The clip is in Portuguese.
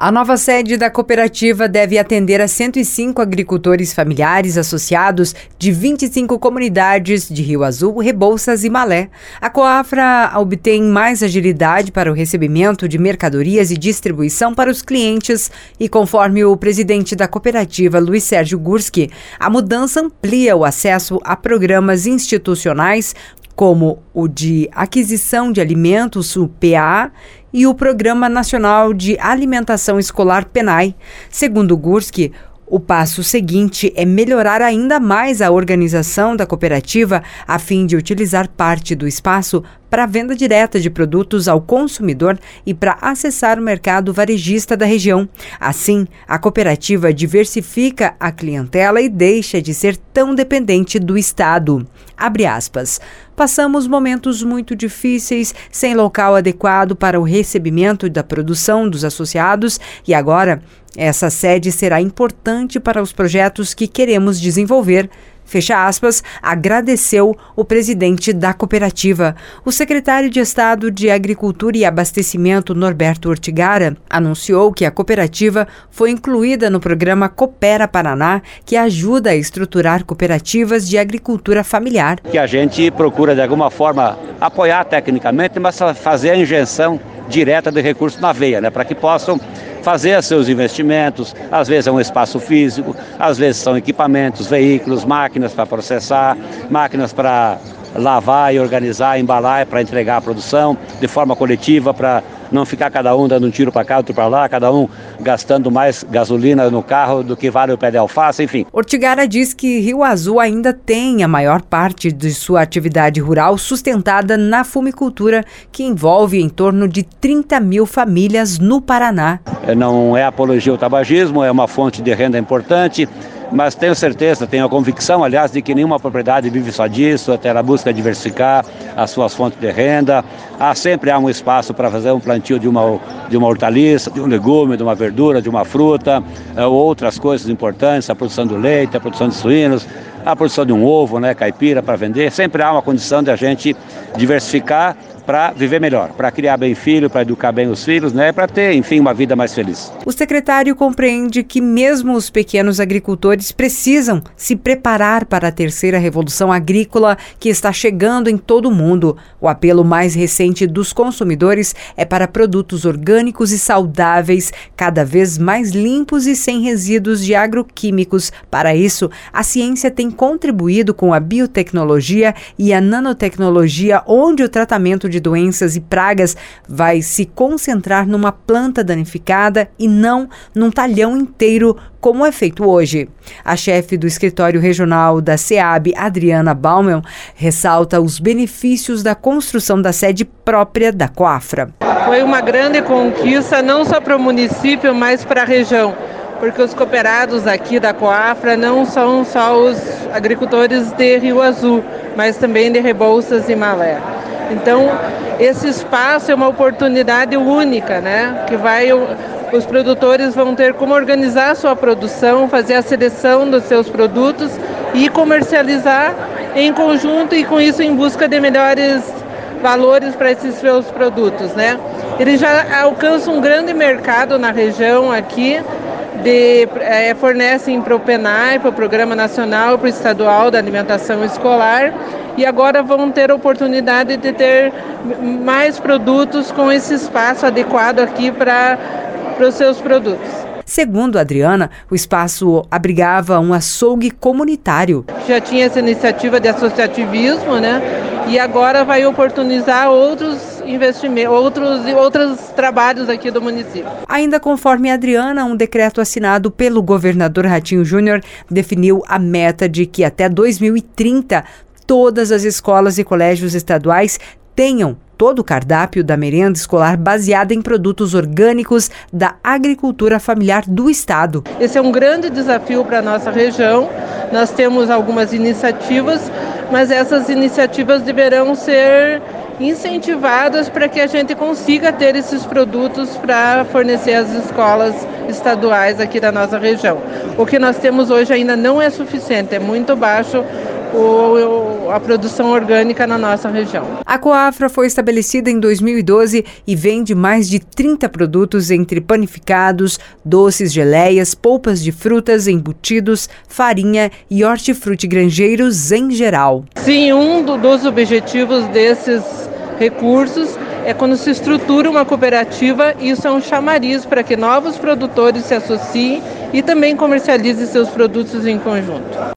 A nova sede da cooperativa deve atender a 105 agricultores familiares associados de 25 comunidades de Rio Azul, Rebouças e Malé. A Coafra obtém mais agilidade para o recebimento de mercadorias e distribuição para os clientes e, conforme o presidente da cooperativa, Luiz Sérgio Gurski, a mudança amplia o acesso a programas institucionais como o de aquisição de alimentos, o PA, e o Programa Nacional de Alimentação Escolar PENAI. Segundo Gursky, o passo seguinte é melhorar ainda mais a organização da cooperativa a fim de utilizar parte do espaço para venda direta de produtos ao consumidor e para acessar o mercado varejista da região. Assim, a cooperativa diversifica a clientela e deixa de ser tão dependente do Estado. Abre aspas. Passamos momentos muito difíceis, sem local adequado para o recebimento da produção dos associados e agora essa sede será importante para os projetos que queremos desenvolver fecha aspas, agradeceu o presidente da cooperativa. O secretário de Estado de Agricultura e Abastecimento, Norberto Ortigara, anunciou que a cooperativa foi incluída no programa Coopera Paraná, que ajuda a estruturar cooperativas de agricultura familiar. Que a gente procura, de alguma forma, apoiar tecnicamente, mas fazer a injeção direta de recursos na veia, né, para que possam fazer seus investimentos, às vezes é um espaço físico, às vezes são equipamentos, veículos, máquinas para processar, máquinas para lavar e organizar, embalar para entregar a produção de forma coletiva para não ficar cada um dando um tiro para cá, outro para lá, cada um gastando mais gasolina no carro do que vale o pé de alface, enfim. Ortigara diz que Rio Azul ainda tem a maior parte de sua atividade rural sustentada na fumicultura, que envolve em torno de 30 mil famílias no Paraná. É, não é apologia ao tabagismo, é uma fonte de renda importante mas tenho certeza, tenho a convicção, aliás, de que nenhuma propriedade vive só disso, até ela busca diversificar as suas fontes de renda. Há sempre há um espaço para fazer um plantio de uma, de uma hortaliça, de um legume, de uma verdura, de uma fruta, é, ou outras coisas importantes, a produção do leite, a produção de suínos, a produção de um ovo, né, caipira para vender. Sempre há uma condição de a gente diversificar para viver melhor, para criar bem filho, para educar bem os filhos, né, para ter, enfim, uma vida mais feliz. O secretário compreende que mesmo os pequenos agricultores precisam se preparar para a terceira revolução agrícola que está chegando em todo o mundo. O apelo mais recente dos consumidores é para produtos orgânicos e saudáveis, cada vez mais limpos e sem resíduos de agroquímicos. Para isso, a ciência tem contribuído com a biotecnologia e a nanotecnologia, onde o tratamento de de doenças e pragas vai se concentrar numa planta danificada e não num talhão inteiro, como é feito hoje. A chefe do escritório regional da SEAB, Adriana Baumel, ressalta os benefícios da construção da sede própria da Coafra. Foi uma grande conquista não só para o município, mas para a região porque os cooperados aqui da Coafra não são só os agricultores de Rio Azul, mas também de Rebouças e Malé. Então, esse espaço é uma oportunidade única, né? Que vai os produtores vão ter como organizar a sua produção, fazer a seleção dos seus produtos e comercializar em conjunto e com isso em busca de melhores valores para esses seus produtos, né? Eles já alcançam um grande mercado na região aqui, de, é, fornecem para o PENAI, para o Programa Nacional para o Estadual da Alimentação Escolar, e agora vão ter a oportunidade de ter mais produtos com esse espaço adequado aqui para os seus produtos. Segundo Adriana, o espaço abrigava um açougue comunitário. Já tinha essa iniciativa de associativismo, né? E agora vai oportunizar outros investimentos, outros outros trabalhos aqui do município. Ainda conforme Adriana, um decreto assinado pelo governador Ratinho Júnior definiu a meta de que até 2030 todas as escolas e colégios estaduais tenham todo o cardápio da merenda escolar baseada em produtos orgânicos da agricultura familiar do estado. Esse é um grande desafio para a nossa região. Nós temos algumas iniciativas, mas essas iniciativas deverão ser incentivadas para que a gente consiga ter esses produtos para fornecer às escolas estaduais aqui da nossa região. O que nós temos hoje ainda não é suficiente, é muito baixo o, a produção orgânica na nossa região. A Coafra foi estabelecida em 2012 e vende mais de 30 produtos entre panificados, doces, geleias, polpas de frutas, embutidos, farinha e hortifruti granjeiros em geral. Sim, um do, dos objetivos desses recursos é quando se estrutura uma cooperativa, isso é um chamariz para que novos produtores se associem e também comercializem seus produtos em conjunto.